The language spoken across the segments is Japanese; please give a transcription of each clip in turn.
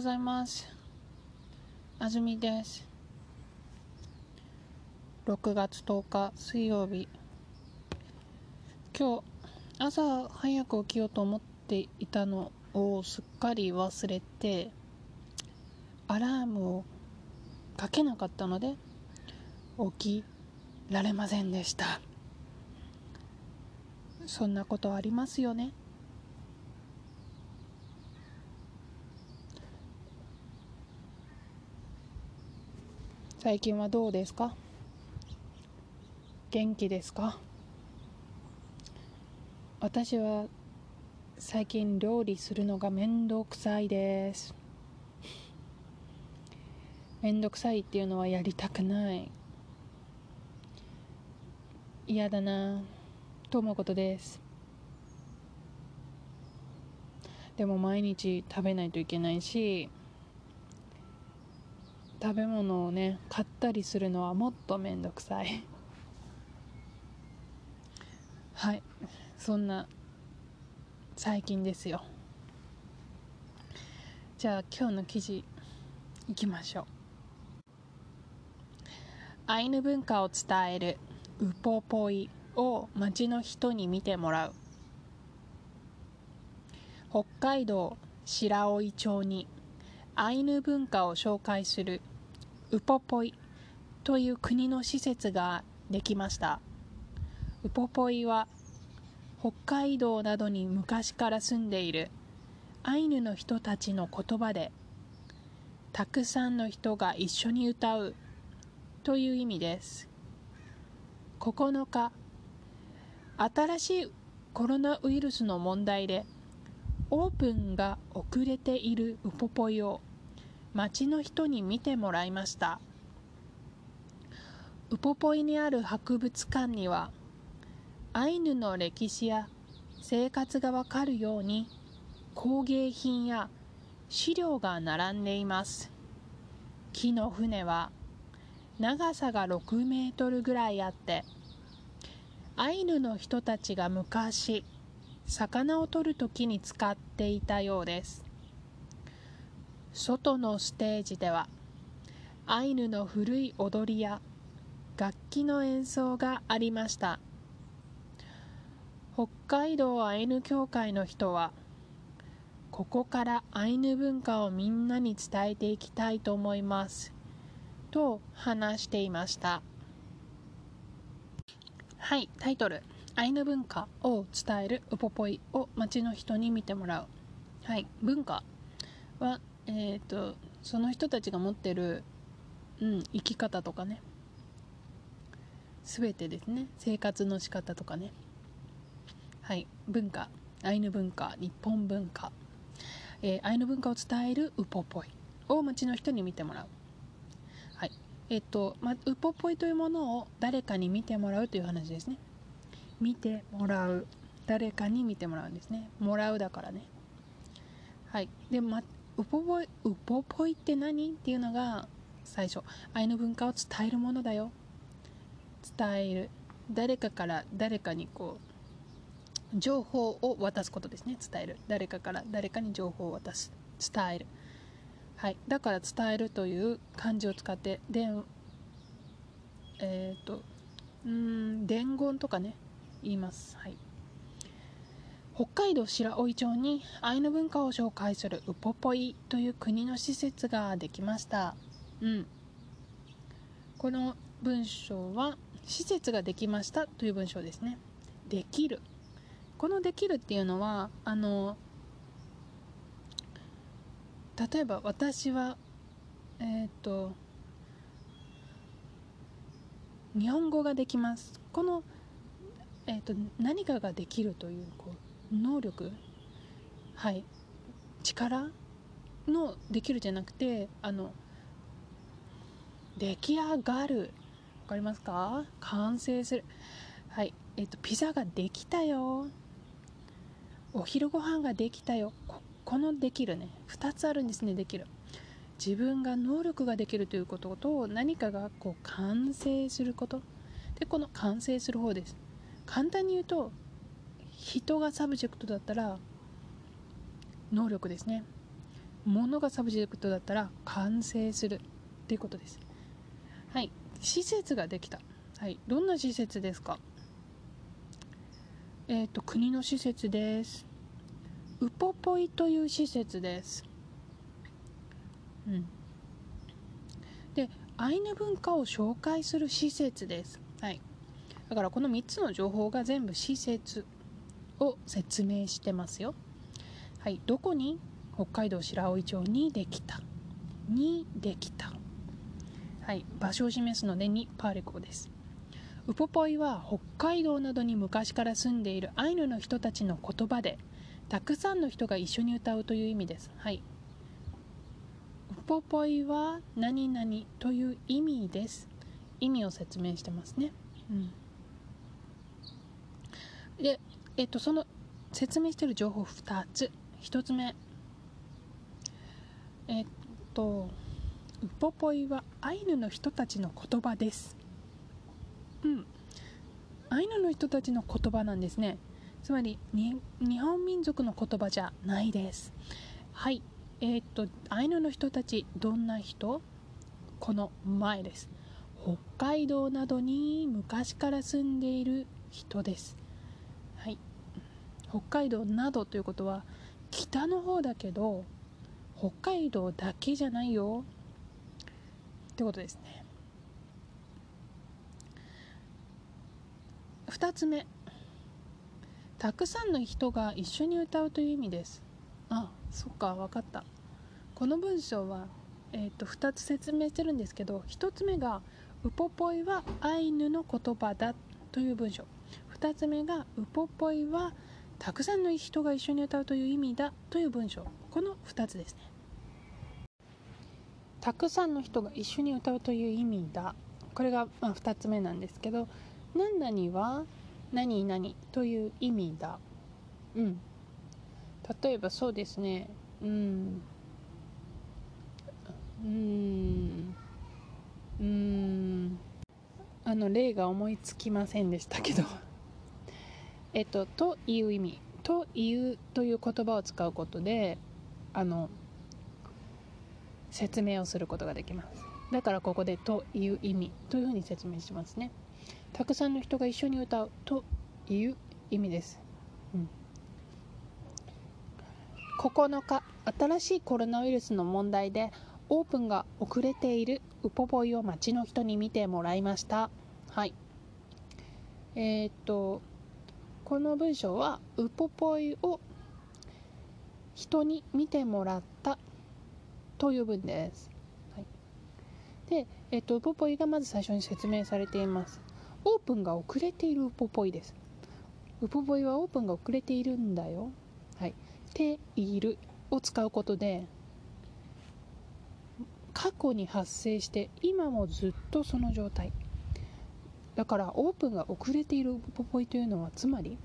ございます。あずみです。6月10日水曜日。今日朝早く起きようと思っていたのをすっかり忘れてアラームをかけなかったので起きられませんでした。そんなことありますよね。最近はどうですか？元気ですか？私は最近料理するのがめんどくさいです。めんどくさいっていうのはやりたくない。嫌だな。と思うことです。でも毎日食べないといけないし食べ物をね買ったりするのはもっとめんどくさい。はい。そんな最近ですよ。じゃあ今日の記事いきましょう。アイヌ文化を伝えるウポポイを町の人に見てもらう。北海道白老町にアイヌ文化を紹介するウポポイという国の施設ができました。ウポポイは北海道などに昔から住んでいる。アイヌの人たちの言葉でたくさんの人が一緒に歌うという意味です。9日新しいコロナウイルスの問題でオープンが遅れているウポポイを町の人に見てもらいました。ウポポイにある博物館にはアイヌの歴史や生活がわかるように工芸品や資料が並んでいます。木の船は長さが6メートルぐらいあってアイヌの人たちが昔魚を取るときに使っていたようです。外のステージではアイヌの古い踊りや楽器の演奏がありました。北海道アイヌ協会の人はここからアイヌ文化をみんなに伝えていきたいと思いますと話していました。はいタイトル。アイヌ文化を伝えるウポポイを町の人に見てもらう。はい文化はえっ、ー、とその人たちが持ってる、うん、生き方とかね。全てですね。生活の仕方とかね。はい。文化。アイヌ文化。日本文化、えー、アイヌ文化を伝えるウポポイ。を町の人に見てもらう。はい。えっ、ー、と、ま、ウポポイというものを誰かに見てもらうという話ですね。見てもらう。誰かに見てもらうんですね。もらうだからね。はい。で、ま、ウポポイウポポイって何？っていうのが最初。愛の文化を伝えるものだよ。伝える。誰かから誰かにこう情報を渡すことですね。伝える。誰かから誰かに情報を渡す。伝える。はい。だから伝えるという漢字を使って伝えっ、ー、とうん伝言とかね言います。はい。北海道白老町にアイヌ文化を紹介するウポポイという国の施設ができました。うん。この文章は施設ができましたという文章ですね。できる。このできるっていうのはあの例えば私はえっ、ー、と日本語ができます。この、えーと何かができるというこう能力？はい。力のできるじゃなくてあの出来上がる。わかりますか？完成する。はい。えっとピザができたよ。お昼ご飯ができたよ。ここのできるね。2つあるんですねできる。自分が能力ができるということと何かがこう完成すること。でこの完成する方です。簡単に言うと人が subject だったら能力ですね。ものが subject だったら完成するっていうことです。はい。施設ができた。はい。どんな施設ですか？えっ、ー、と国の施設です。ウポポイという施設です。うん。でアイヌ文化を紹介する施設です。はい。だからこの3つの情報が全部施設。を説明してますよ。はい。どこに北海道白老町にできた？にできた。はい。場所を示すのでにパーレコです。ウポポイは北海道などに昔から住んでいるアイヌの人たちの言葉でたくさんの人が一緒に歌うという意味です。はい。ウポポイは何々という意味です。意味を説明してますね。うん。で、えっと、その説明している情報2つ。1つ目。えっとウポポイはアイヌの人たちの言葉です。うん。アイヌの人たちの言葉なんですね。つまり日本民族の言葉じゃないです。はい。えー、っとアイヌの人たちどんな人？この前です。北海道などに昔から住んでいる人です。北海道などということは北の方だけど北海道だけじゃないよ。ってことですね。2つ目。たくさんの人が一緒に歌うという意味です。あそっか分かった。この文章は、えーと、と2つ説明してるんですけど1つ目が「ウポポイはアイヌの言葉だ」という文章。2つ目が「ウポポイはたくさんの人が一緒に歌うという意味だという文章。この2つですね。たくさんの人が一緒に歌うという意味だ。これがまあ2つ目なんですけど何々は何々という意味だ。うん。例えばそうですね。うん。うん。うん。あの例が思いつきませんでしたけど。えっと、という意味というという言葉を使うことであの説明をすることができます。だからここでという意味というふうに説明しますね。たくさんの人が一緒に歌うという意味です、うん、9日新しいコロナウイルスの問題でオープンが遅れているウポポイを街の人に見てもらいました。はい。えー、っとこの文章はウポポイを人に見てもらったという文です。はい、で、えっと、ウポポイがまず最初に説明されています。オープンが遅れているウポポイです。ウポポイはオープンが遅れているんだよ。はい。ているを使うことで過去に発生して今もずっとその状態だからオープンが遅れているウポポイというのはつまり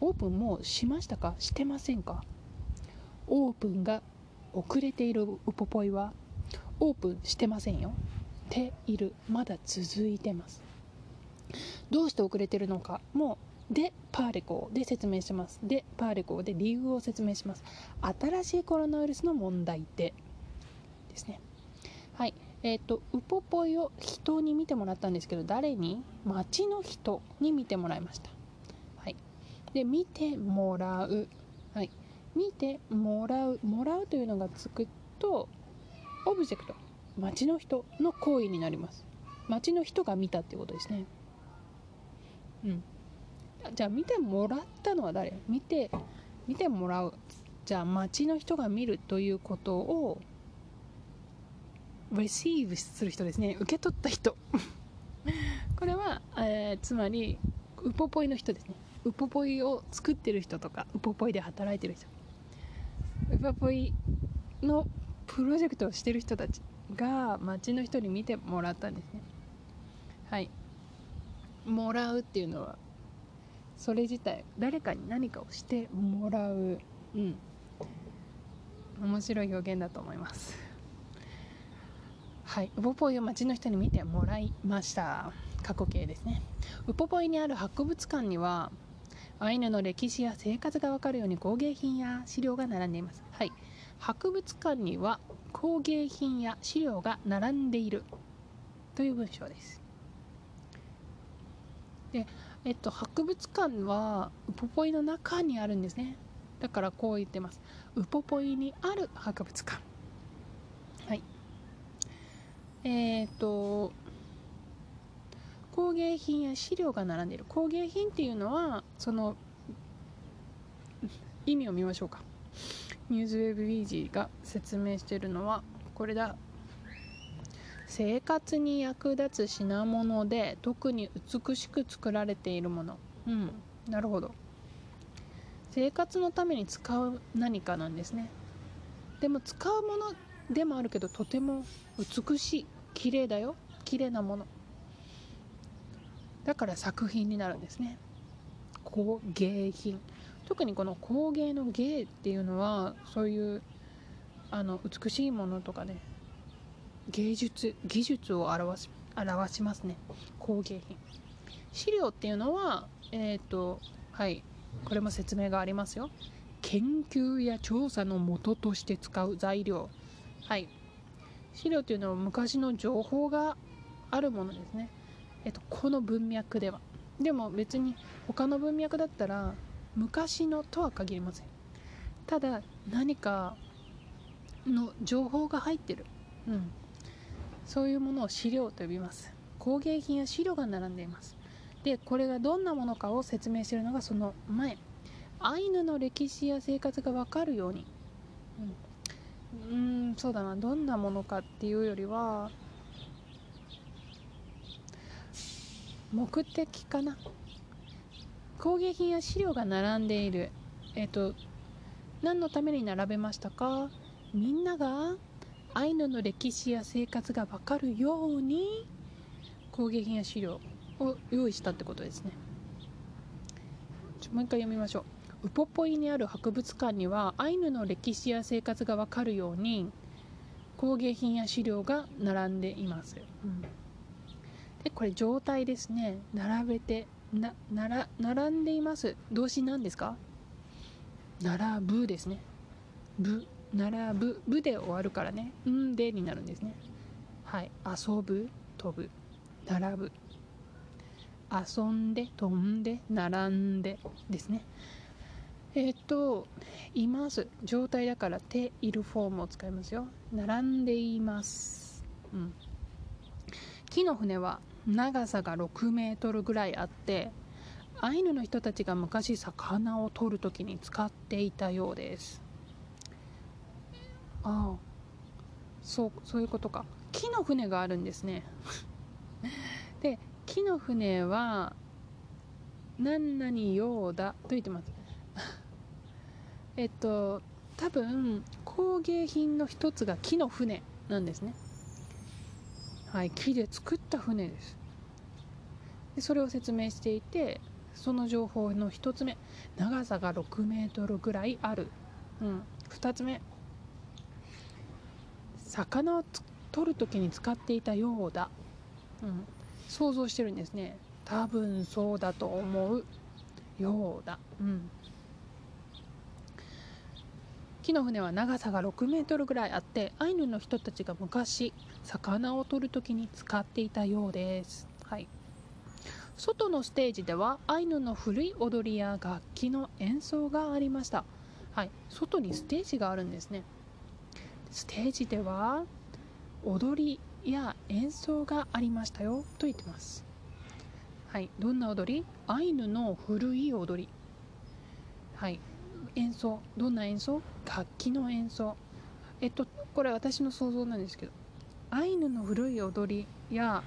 オープンもうしましたか？してませんか？オープンが遅れているウポポイはオープンしてませんよ。ている。まだ続いてます。どうして遅れてるのか？もうでパーレコー。で説明します。でパーレコー。で理由を説明します。新しいコロナウイルスの問題でですね。えっ、ー、とウポポイを人に見てもらったんですけど誰に？町の人に見てもらいました。はい。で見てもらう。はい。見てもらう。もらうというのがつくとオブジェクト。町の人の行為になります。町の人が見たってことですね。うん。じゃあ見てもらったのは誰？見て見てもらう。じゃあ町の人が見るということを receive する人ですね。受け取った人。これは、えー、つまりウポポイの人ですね。ウポポイを作ってる人とかウポポイで働いてる人。ウポポイのプロジェクトをしてる人たちが街の人に見てもらったんですね。はい。もらうっていうのはそれ自体誰かに何かをしてもらう。うん。面白い表現だと思います。はい、ウポポイを街の人に見てもらいました。過去形ですね。ウポポイにある博物館にはアイヌの歴史や生活がわかるように工芸品や資料が並んでいます。はい。博物館には工芸品や資料が並んでいる。という文章です。で、えっと、博物館はウポポイの中にあるんですね。だからこう言ってます。ウポポイにある博物館。えっ、と工芸品や資料が並んでいる。工芸品っていうのはその意味を見ましょうか。ニューズウェブ BG が説明しているのはこれだ。生活に役立つ品物で特に美しく作られているもの。うんなるほど。生活のために使う何かなんですね。でも使うものでもあるけどとても美しい。綺麗だよ。綺麗なもの。だから作品になるんですね。工芸品。特にこの工芸の芸っていうのはそういうあの美しいものとかね芸術技術を表し表しますね。工芸品。資料っていうのはえっ、ー、とはいこれも説明がありますよ。研究や調査の元として使う材料。はい。資料っていうのは昔の情報があるものですね。えっと、この文脈では。でも別に他の文脈だったら昔のとは限りません。ただ何かの情報が入ってる、うん、そういうものを資料と呼びます。工芸品や資料が並んでいます。でこれがどんなものかを説明しているのがその前。アイヌの歴史や生活が分かるように。うん、うんそうだな。どんなものかっていうよりは目的かな。工芸品や資料が並んでいる。えっ、と何のために並べましたか？みんながアイヌの歴史や生活が分かるように工芸品や資料を用意したってことですね。もう一回読みましょう。ウポポイにある博物館にはアイヌの歴史や生活が分かるように工芸品や資料が並んでいます、うん。でこれ状態ですね。並べてななら並んでいます。動詞なんですか？並ぶですね。ぶ並ぶ。ぶで終わるからね。んでになるんですね。はい。遊ぶ飛ぶ。並ぶ。遊んで飛んで並んでですねえっ、といます状態だからているフォームを使いますよ。並んでいます。うん。木の船は長さが6メートルぐらいあってアイヌの人たちが昔魚を取る時に使っていたようです。ああ。そうそういうことか。木の船があるんですね。で木の船は何々ようだ？と言ってます。えっと多分工芸品の一つが木の船なんですね。はい、木で作った船です。でそれを説明していてその情報の1つ目長さが6メートルぐらいある、うん、2つ目魚を取る時に使っていたようだ、うん、想像してるんですね。多分そうだと思うようだ、うん。木の船は長さが6メートルぐらいあってアイヌの人たちが昔魚を取る時に使っていたようです、はい、外のステージではアイヌの古い踊りや楽器の演奏がありました、はい、外にステージがあるんですね。ステージでは踊りや演奏がありましたよと言ってます。はい。どんな踊り？アイヌの古い踊り。はい。演奏どんな演奏？楽器の演奏。えっとこれ私の想像なんですけどアイヌの古い踊りや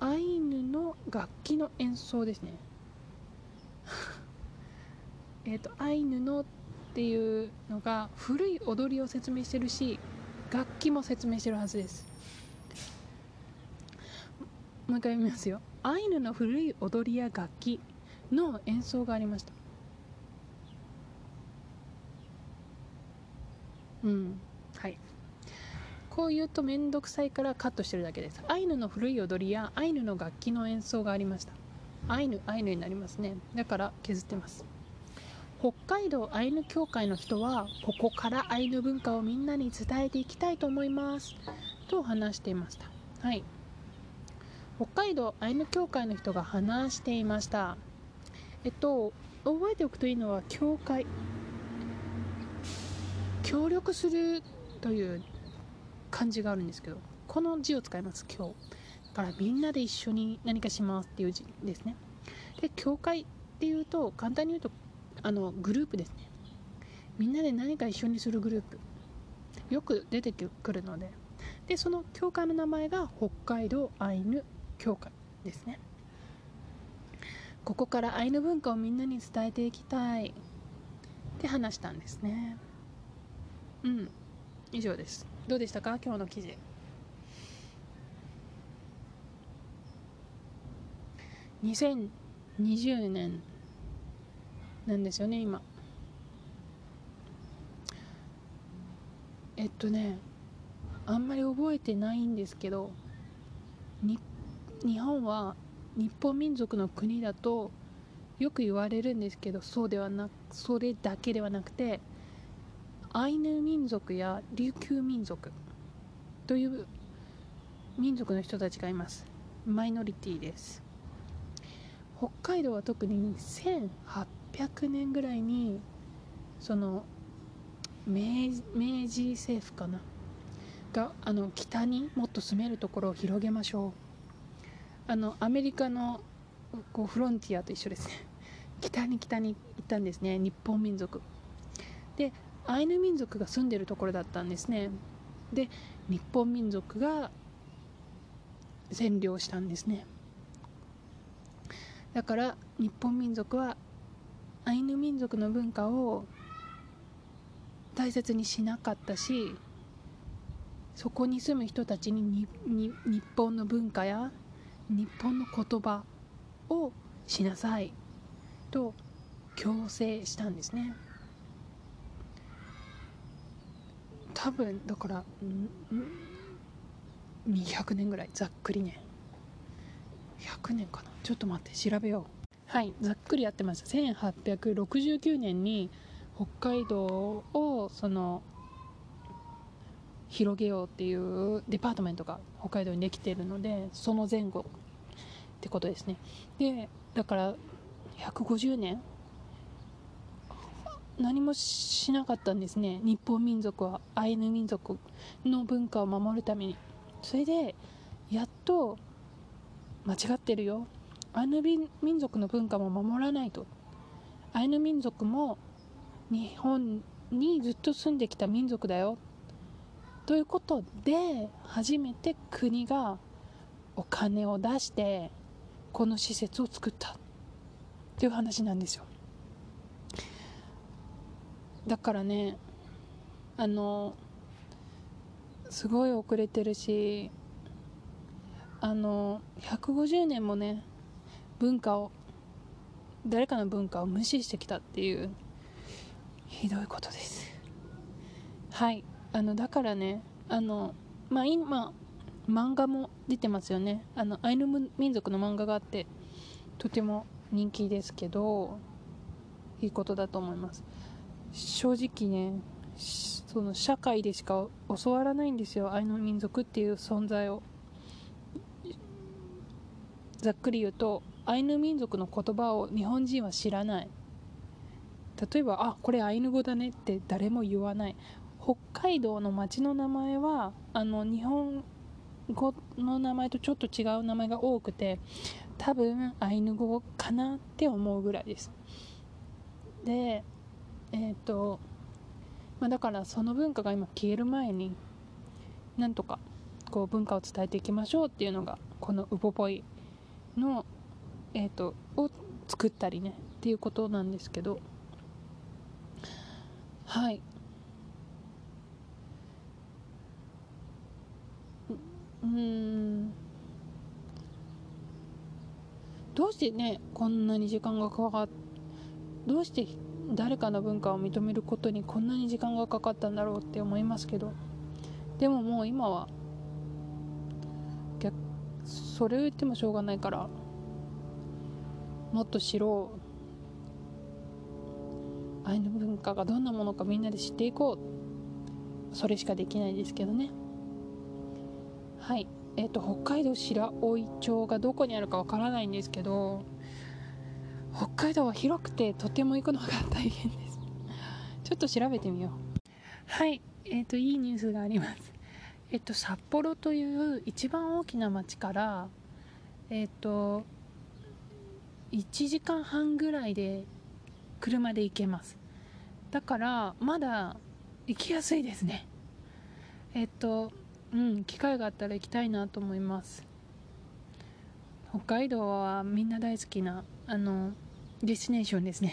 アイヌの楽器の演奏ですね。えっとアイヌのっていうのが古い踊りを説明してるし楽器も説明してるはずです。もう一回読みますよ。アイヌの古い踊りや楽器の演奏がありました。うんはい。こう言うと面倒くさいからカットしてるだけです。アイヌの古い踊りやアイヌの楽器の演奏がありました。アイヌアイヌになりますね。だから削ってます。北海道アイヌ協会の人はここからアイヌ文化をみんなに伝えていきたいと思います。と話していました。はい。北海道アイヌ協会の人が話していました。えっと覚えておくといいのは協会。協力するという漢字があるんですけどこの字を使います今日。だからみんなで一緒に何かしますっていう字ですね。で教会っていうと簡単に言うとあのグループですね。みんなで何か一緒にするグループ。よく出てくるので。でその教会の名前が北海道アイヌ教会ですね。ここからアイヌ文化をみんなに伝えていきたい。って話したんですね。うん。以上です。どうでしたか？今日の記事。2020年なんですよね今。えっとねあんまり覚えてないんですけど日本は日本民族の国だとよく言われるんですけどそうではなそれだけではなくてアイヌ民族や琉球民族という民族の人たちがいます。マイノリティです。北海道は特に1800年ぐらいにその明治政府かな？があの北にもっと住めるところを広げましょう。あのアメリカのこうフロンティアと一緒ですね。北に北に行ったんですね。日本民族。でアイヌ民族が住んでるところだったんですね。で日本民族が占領したんですね。だから日本民族はアイヌ民族の文化を大切にしなかったしそこに住む人たちに日本の文化や日本の言葉をしなさいと強制したんですね。多分だから200年ぐらいざっくりね。100年かな。ちょっと待って調べよう。はいざっくりやってました。1869年に北海道をその広げようっていうデパートメントが北海道にできているのでその前後ってことですね。でだから150年何もしなかったんですね。日本民族はアイヌ民族の文化を守るために。それでやっと間違ってるよ。アイヌ民族の文化も守らないと。アイヌ民族も日本にずっと住んできた民族だよ。ということで初めて国がお金を出してこの施設を作った。っていう話なんですよ。だからねあのすごい遅れてるしあの150年もね文化を誰かの文化を無視してきたっていうひどいことです。はいあのだからねあのまあ今漫画も出てますよね。あのアイヌ民族の漫画があってとても人気ですけどいいことだと思います。正直ねその社会でしか教わらないんですよ。アイヌ民族っていう存在を。ざっくり言うとアイヌ民族の言葉を日本人は知らない。例えばあこれアイヌ語だねって誰も言わない。北海道の町の名前はあの日本語の名前とちょっと違う名前が多くて多分アイヌ語かなって思うぐらいです。でえっ、ー、と、まあ、だからその文化が今消える前になんとかこう文化を伝えていきましょうっていうのがこのウポポイの、えーと、を作ったりねっていうことなんですけどはい。うん。どうしてねこんなに時間がかかっどうして誰かの文化を認めることにこんなに時間がかかったんだろうって思いますけど。でももう今は逆それを言ってもしょうがないからもっと知ろう。アイヌ文化がどんなものかみんなで知っていこう。それしかできないですけどね。はい。えっ、ー、と北海道白老町がどこにあるかわからないんですけど北海道は広くてとても行くのが大変です。ちょっと調べてみよう。はい。えっ、ー、といいニュースがあります。えっ、と札幌という一番大きな町からえっ、と1時間半ぐらいで車で行けます。だからまだ行きやすいですね。えっとうん機会があったら行きたいなと思います。北海道はみんな大好きなあのディスティネーションですね。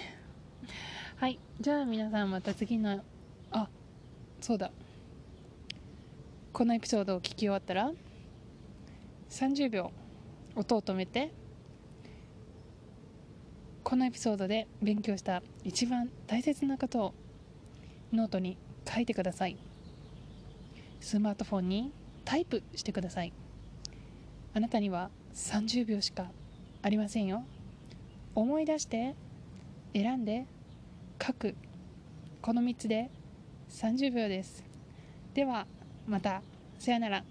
はい。じゃあ皆さんまた次のあそうだ。このエピソードを聞き終わったら30秒音を止めてこのエピソードで勉強した一番大切なことをノートに書いてください。スマートフォンにタイプしてください。あなたには30秒しかありませんよ思い出して選んで書く。この3つで30秒です。ではまた。さよなら。